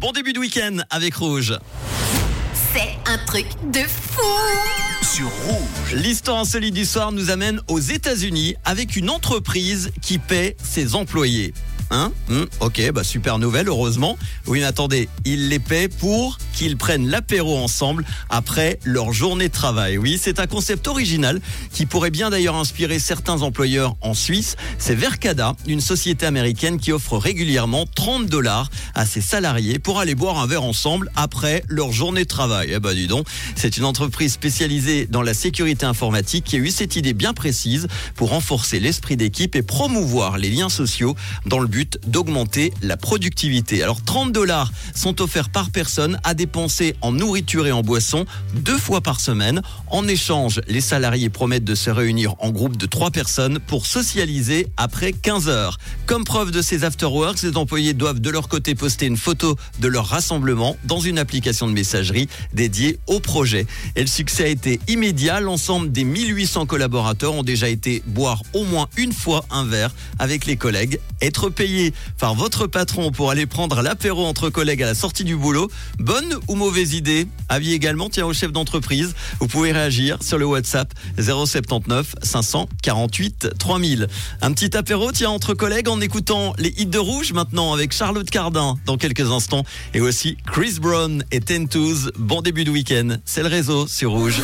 Bon début de week-end avec Rouge. C'est un truc de fou sur Rouge. L'histoire insolite du soir nous amène aux États-Unis avec une entreprise qui paie ses employés. Hein? Hum, Ok, bah super nouvelle, heureusement. Oui, mais attendez, ils les paient pour qu'ils prennent l'apéro ensemble après leur journée de travail. Oui, c'est un concept original qui pourrait bien d'ailleurs inspirer certains employeurs en Suisse. C'est Vercada, une société américaine qui offre régulièrement 30 dollars à ses salariés pour aller boire un verre ensemble après leur journée de travail. Eh ben dis donc, c'est une entreprise spécialisée dans la sécurité informatique qui a eu cette idée bien précise pour renforcer l'esprit d'équipe et promouvoir les liens sociaux dans le but d'augmenter la productivité. Alors 30 dollars sont offerts par personne à dépenser en nourriture et en boisson deux fois par semaine. En échange, les salariés promettent de se réunir en groupe de trois personnes pour socialiser après 15 heures. Comme preuve de ces afterworks, les employés doivent de leur côté poster une photo de leur rassemblement dans une application de messagerie dédiée au projet. Et le succès a été immédiat. L'ensemble des 1800 collaborateurs ont déjà été boire au moins une fois un verre avec les collègues. Être payé par votre patron pour aller prendre l'apéro entre collègues à la sortie du boulot, bonne ou mauvaise idée Avis également, tiens au chef d'entreprise. Vous pouvez réagir sur le WhatsApp 079 548 3000. Un petit apéro, tiens, entre collègues en écoutant les hits de rouge maintenant avec Charlotte Cardin dans quelques instants et aussi Chris Brown et Ten Toes. Bon début de week-end. C'est le réseau sur rouge.